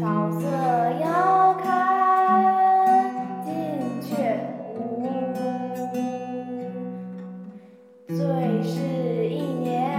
草色遥看近却无最是一年